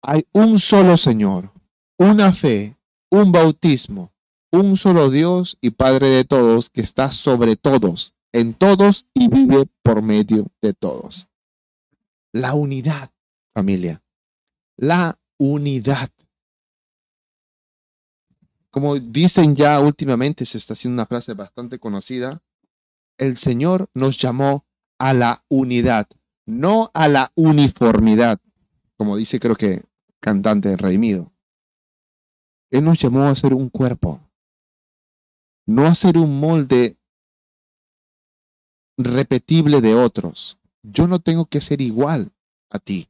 Hay un solo Señor, una fe, un bautismo, un solo Dios y Padre de todos, que está sobre todos, en todos y vive por medio de todos. La unidad, familia. La unidad. Como dicen ya últimamente, se está haciendo una frase bastante conocida, el Señor nos llamó a la unidad, no a la uniformidad, como dice creo que cantante Redimido. Él nos llamó a ser un cuerpo, no hacer un molde repetible de otros. Yo no tengo que ser igual a ti.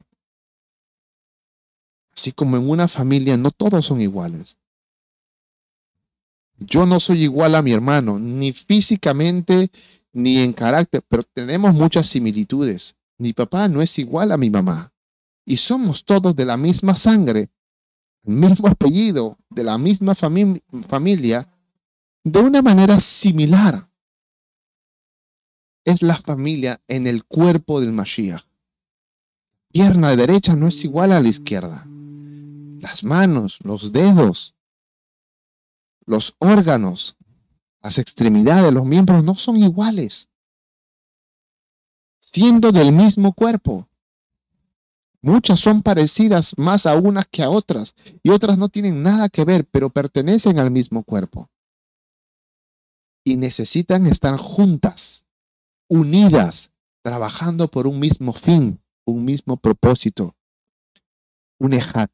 Así como en una familia no todos son iguales. Yo no soy igual a mi hermano, ni físicamente ni en carácter, pero tenemos muchas similitudes. Mi papá no es igual a mi mamá. Y somos todos de la misma sangre, el mismo apellido, de la misma familia, de una manera similar, es la familia en el cuerpo del Mashiach. Pierna derecha no es igual a la izquierda. Las manos, los dedos, los órganos, las extremidades, los miembros no son iguales. Siendo del mismo cuerpo. Muchas son parecidas más a unas que a otras y otras no tienen nada que ver, pero pertenecen al mismo cuerpo y necesitan estar juntas, unidas, trabajando por un mismo fin, un mismo propósito, un ejat,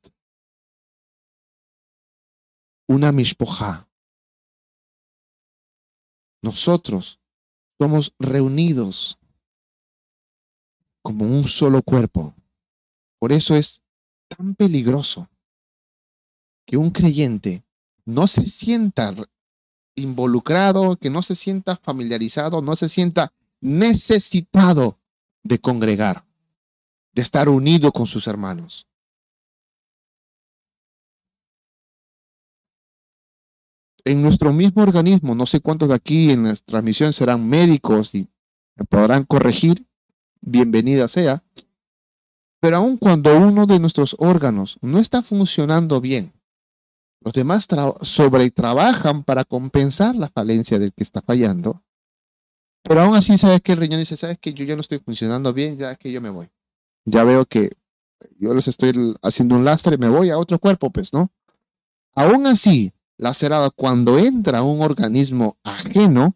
una mishpoja. Nosotros somos reunidos como un solo cuerpo. Por eso es tan peligroso que un creyente no se sienta involucrado, que no se sienta familiarizado, no se sienta necesitado de congregar, de estar unido con sus hermanos. En nuestro mismo organismo, no sé cuántos de aquí en nuestra transmisión serán médicos y podrán corregir, bienvenida sea, pero aun cuando uno de nuestros órganos no está funcionando bien, los demás sobre trabajan para compensar la falencia del que está fallando. Pero aún así, sabes que el riñón dice, sabes que yo ya no estoy funcionando bien, ya que yo me voy. Ya veo que yo les estoy haciendo un lastre, me voy a otro cuerpo, pues, ¿no? Aún así, lacerado, cuando entra un organismo ajeno,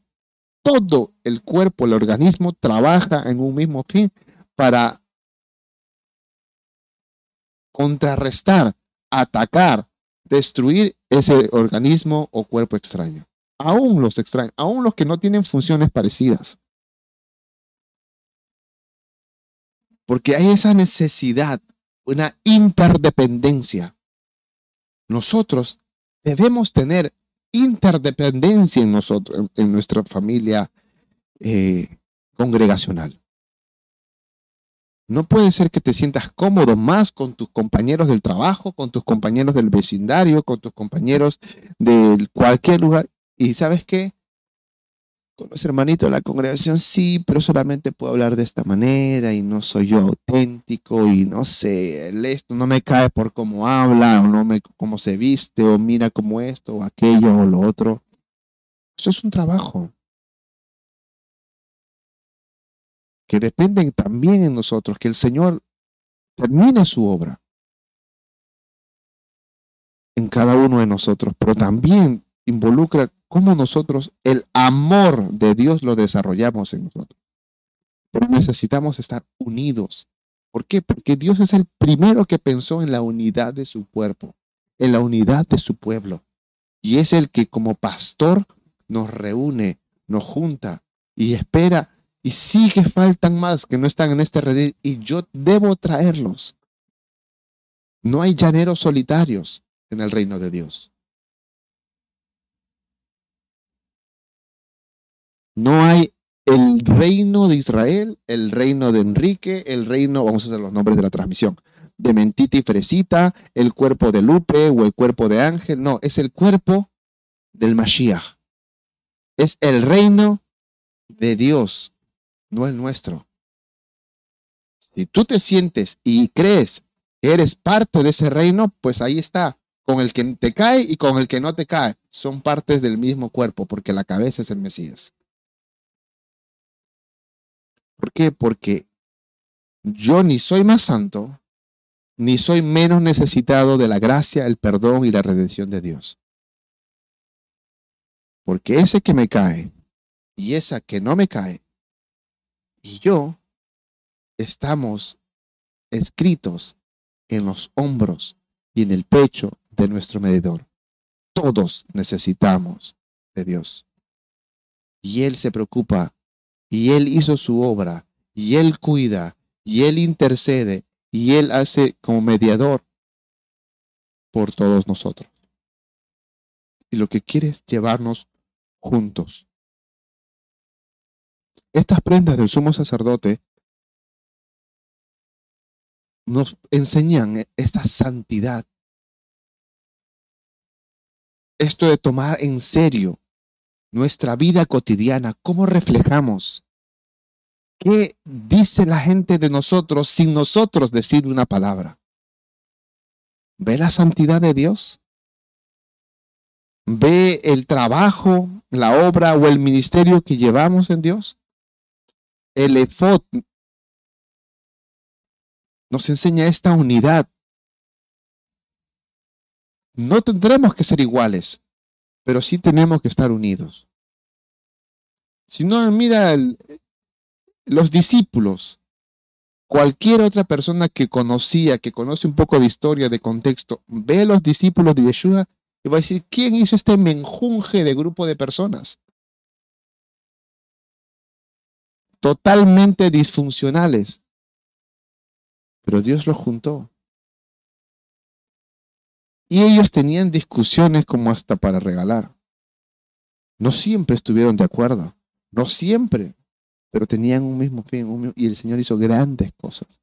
todo el cuerpo, el organismo trabaja en un mismo fin para contrarrestar, atacar, destruir ese organismo o cuerpo extraño. Aún los extraños, aún los que no tienen funciones parecidas. Porque hay esa necesidad, una interdependencia. Nosotros debemos tener interdependencia en nosotros, en, nuestra familia eh, congregacional. No puede ser que te sientas cómodo más con tus compañeros del trabajo, con tus compañeros del vecindario, con tus compañeros de cualquier lugar. Y sabes qué? Con los hermanitos de la congregación sí, pero solamente puedo hablar de esta manera y no soy yo auténtico y no sé, esto no me cae por cómo habla o no me cómo se viste o mira como esto o aquello o lo otro. Eso es un trabajo. que dependen también en nosotros, que el Señor termine su obra en cada uno de nosotros, pero también involucra cómo nosotros el amor de Dios lo desarrollamos en nosotros. Pero necesitamos estar unidos. ¿Por qué? Porque Dios es el primero que pensó en la unidad de su cuerpo, en la unidad de su pueblo. Y es el que como pastor nos reúne, nos junta y espera y sí que faltan más que no están en este redil y yo debo traerlos. No hay llaneros solitarios en el reino de Dios. No hay el reino de Israel, el reino de Enrique, el reino, vamos a hacer los nombres de la transmisión, de Mentita y Fresita, el cuerpo de Lupe o el cuerpo de Ángel. No, es el cuerpo del Mashiach. Es el reino de Dios no es nuestro. Si tú te sientes y crees que eres parte de ese reino, pues ahí está, con el que te cae y con el que no te cae. Son partes del mismo cuerpo, porque la cabeza es el Mesías. ¿Por qué? Porque yo ni soy más santo, ni soy menos necesitado de la gracia, el perdón y la redención de Dios. Porque ese que me cae y esa que no me cae y yo estamos escritos en los hombros y en el pecho de nuestro medidor. Todos necesitamos de Dios. Y Él se preocupa, y Él hizo su obra, y Él cuida, y Él intercede, y Él hace como mediador por todos nosotros. Y lo que quiere es llevarnos juntos. Estas prendas del sumo sacerdote nos enseñan esta santidad. Esto de tomar en serio nuestra vida cotidiana, cómo reflejamos, qué dice la gente de nosotros sin nosotros decir una palabra. ¿Ve la santidad de Dios? ¿Ve el trabajo, la obra o el ministerio que llevamos en Dios? el efod nos enseña esta unidad. No tendremos que ser iguales, pero sí tenemos que estar unidos. Si no, mira los discípulos, cualquier otra persona que conocía, que conoce un poco de historia, de contexto, ve a los discípulos de Yeshua y va a decir, ¿quién hizo este menjunje de grupo de personas? totalmente disfuncionales. Pero Dios los juntó. Y ellos tenían discusiones como hasta para regalar. No siempre estuvieron de acuerdo, no siempre, pero tenían un mismo fin y el Señor hizo grandes cosas.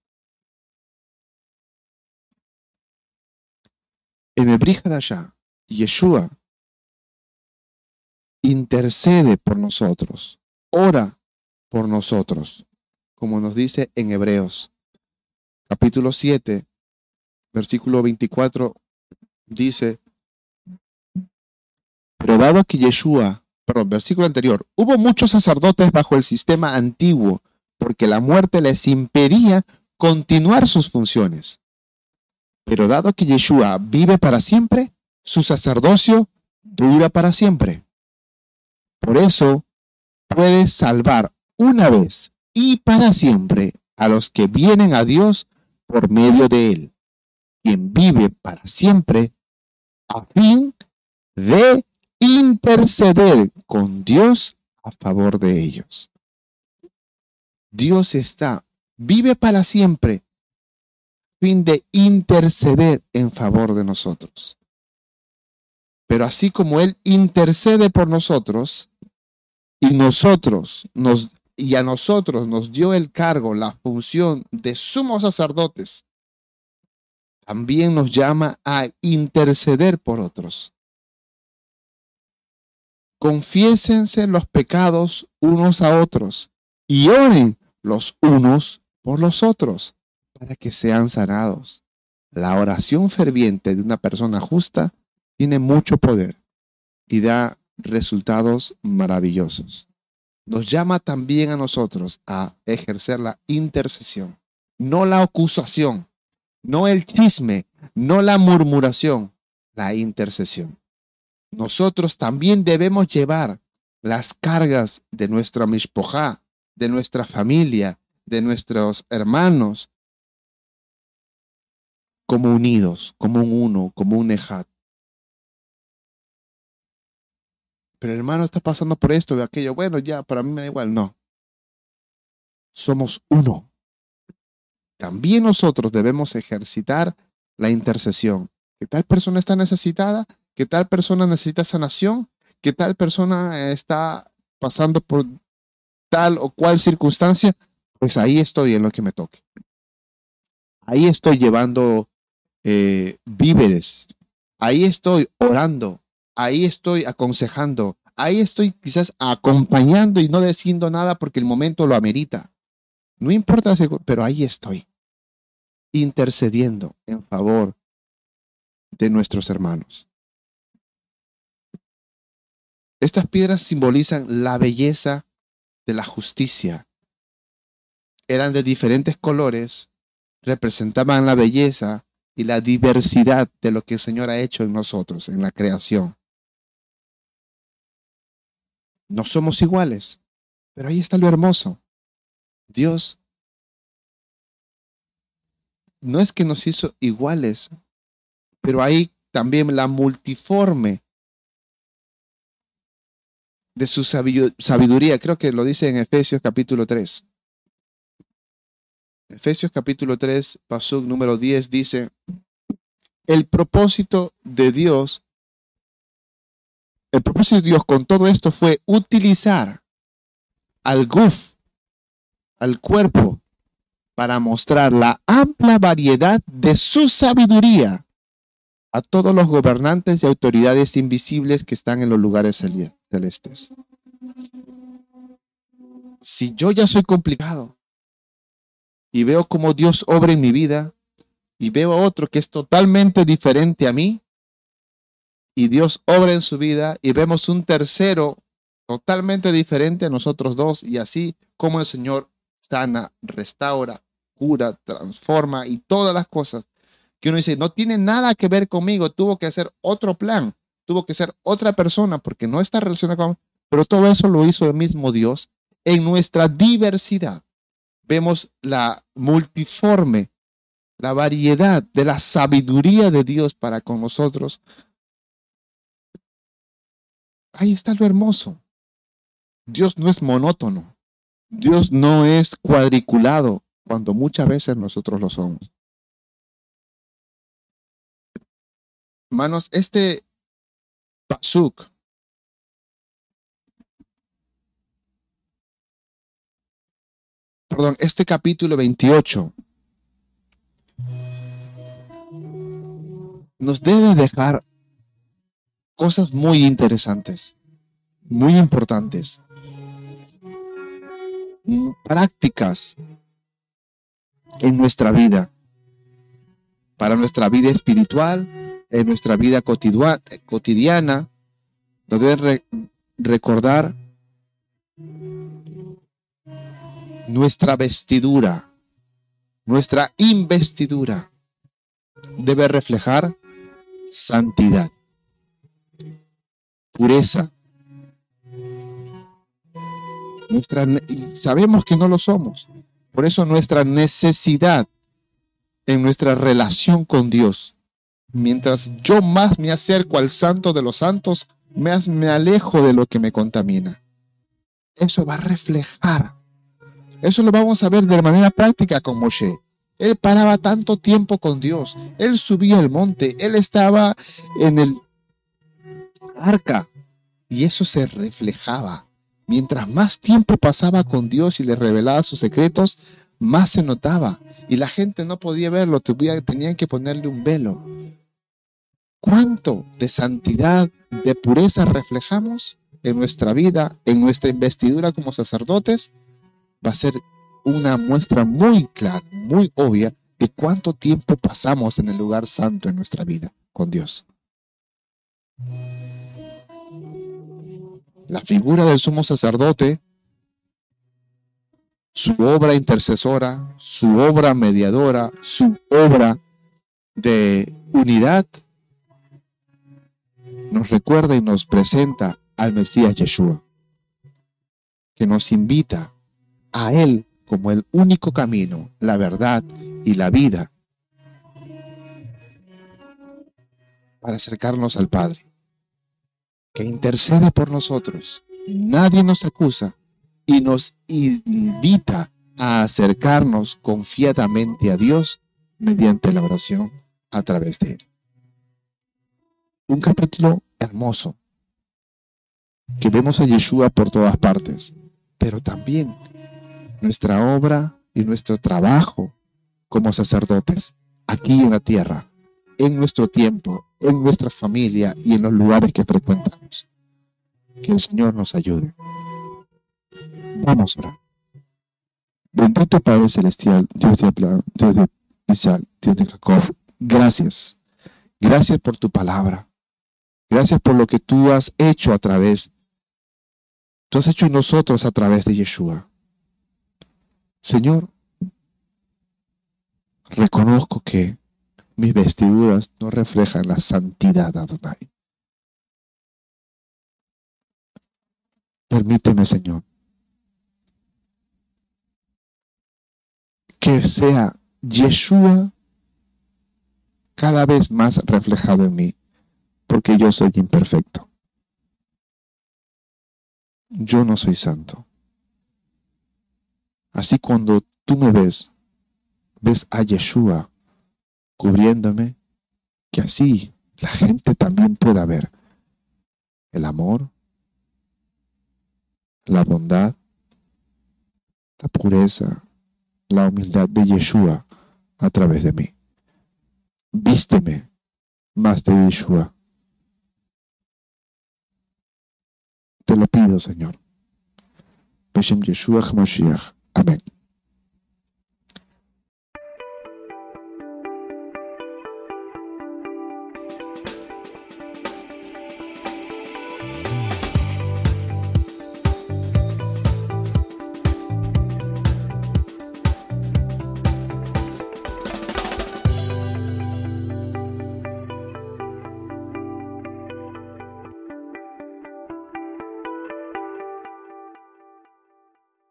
En el allá, Yeshua intercede por nosotros, ora por nosotros, como nos dice en Hebreos. Capítulo 7, versículo 24, dice, pero dado que Yeshua, perdón, versículo anterior, hubo muchos sacerdotes bajo el sistema antiguo, porque la muerte les impedía continuar sus funciones. Pero dado que Yeshua vive para siempre, su sacerdocio dura para siempre. Por eso puede salvar una vez y para siempre a los que vienen a Dios por medio de Él, quien vive para siempre a fin de interceder con Dios a favor de ellos. Dios está, vive para siempre, a fin de interceder en favor de nosotros. Pero así como Él intercede por nosotros y nosotros nos y a nosotros nos dio el cargo, la función de sumos sacerdotes, también nos llama a interceder por otros. Confiésense los pecados unos a otros y oren los unos por los otros para que sean sanados. La oración ferviente de una persona justa tiene mucho poder y da resultados maravillosos nos llama también a nosotros a ejercer la intercesión, no la acusación, no el chisme, no la murmuración, la intercesión. Nosotros también debemos llevar las cargas de nuestra mishpojá, de nuestra familia, de nuestros hermanos, como unidos, como un uno, como un ejat. pero el hermano está pasando por esto y aquello. Bueno, ya, para mí me da igual. No. Somos uno. También nosotros debemos ejercitar la intercesión. ¿Qué tal persona está necesitada? ¿Qué tal persona necesita sanación? ¿Qué tal persona está pasando por tal o cual circunstancia? Pues ahí estoy en lo que me toque. Ahí estoy llevando eh, víveres. Ahí estoy orando ahí estoy aconsejando, ahí estoy quizás acompañando y no diciendo nada porque el momento lo amerita. No importa, pero ahí estoy, intercediendo en favor de nuestros hermanos. Estas piedras simbolizan la belleza de la justicia. Eran de diferentes colores, representaban la belleza y la diversidad de lo que el Señor ha hecho en nosotros, en la creación. No somos iguales, pero ahí está lo hermoso. Dios no es que nos hizo iguales, pero hay también la multiforme de su sabiduría. Creo que lo dice en Efesios capítulo 3. Efesios capítulo 3, pasuk número 10 dice, el propósito de Dios el propósito de Dios con todo esto fue utilizar al guf, al cuerpo, para mostrar la amplia variedad de su sabiduría a todos los gobernantes y autoridades invisibles que están en los lugares celestes. Si yo ya soy complicado y veo cómo Dios obra en mi vida y veo a otro que es totalmente diferente a mí, y Dios obra en su vida y vemos un tercero totalmente diferente a nosotros dos y así como el Señor sana, restaura, cura, transforma y todas las cosas que uno dice, no tiene nada que ver conmigo, tuvo que hacer otro plan, tuvo que ser otra persona porque no está relacionada con... Pero todo eso lo hizo el mismo Dios en nuestra diversidad. Vemos la multiforme, la variedad de la sabiduría de Dios para con nosotros, Ahí está lo hermoso. Dios no es monótono. Dios no es cuadriculado cuando muchas veces nosotros lo somos. Hermanos, este pasuk perdón, este capítulo 28 nos debe dejar cosas muy interesantes, muy importantes, prácticas en nuestra vida, para nuestra vida espiritual, en nuestra vida cotidiana, nos debe recordar nuestra vestidura, nuestra investidura debe reflejar santidad pureza. Sabemos que no lo somos. Por eso nuestra necesidad en nuestra relación con Dios. Mientras yo más me acerco al santo de los santos, más me alejo de lo que me contamina. Eso va a reflejar. Eso lo vamos a ver de manera práctica con Moshe. Él paraba tanto tiempo con Dios. Él subía el monte. Él estaba en el arca. Y eso se reflejaba. Mientras más tiempo pasaba con Dios y le revelaba sus secretos, más se notaba. Y la gente no podía verlo, tenían que ponerle un velo. ¿Cuánto de santidad, de pureza reflejamos en nuestra vida, en nuestra investidura como sacerdotes? Va a ser una muestra muy clara, muy obvia de cuánto tiempo pasamos en el lugar santo en nuestra vida con Dios. La figura del sumo sacerdote, su obra intercesora, su obra mediadora, su obra de unidad, nos recuerda y nos presenta al Mesías Yeshua, que nos invita a Él como el único camino, la verdad y la vida para acercarnos al Padre, que intercede por nosotros. Nadie nos acusa y nos invita a acercarnos confiadamente a Dios mediante la oración a través de Él. Un capítulo hermoso que vemos a Yeshua por todas partes, pero también nuestra obra y nuestro trabajo como sacerdotes aquí en la tierra, en nuestro tiempo, en nuestra familia y en los lugares que frecuentamos. Que el Señor nos ayude. Vamos a orar. Bendito Padre Celestial, Dios de Abraham, Dios de Isaac, Dios de Jacob, gracias. Gracias por tu palabra. Gracias por lo que tú has hecho a través, tú has hecho en nosotros a través de Yeshua. Señor, reconozco que mis vestiduras no reflejan la santidad Adonai. Permíteme, Señor, que sea Yeshua cada vez más reflejado en mí, porque yo soy imperfecto. Yo no soy santo. Así cuando tú me ves, ves a Yeshua cubriéndome, que así la gente también pueda ver el amor, la bondad, la pureza, la humildad de Yeshua a través de mí. Vísteme más de Yeshua. Te lo pido, Señor. Beshem Yeshua HaMashiach. Amén.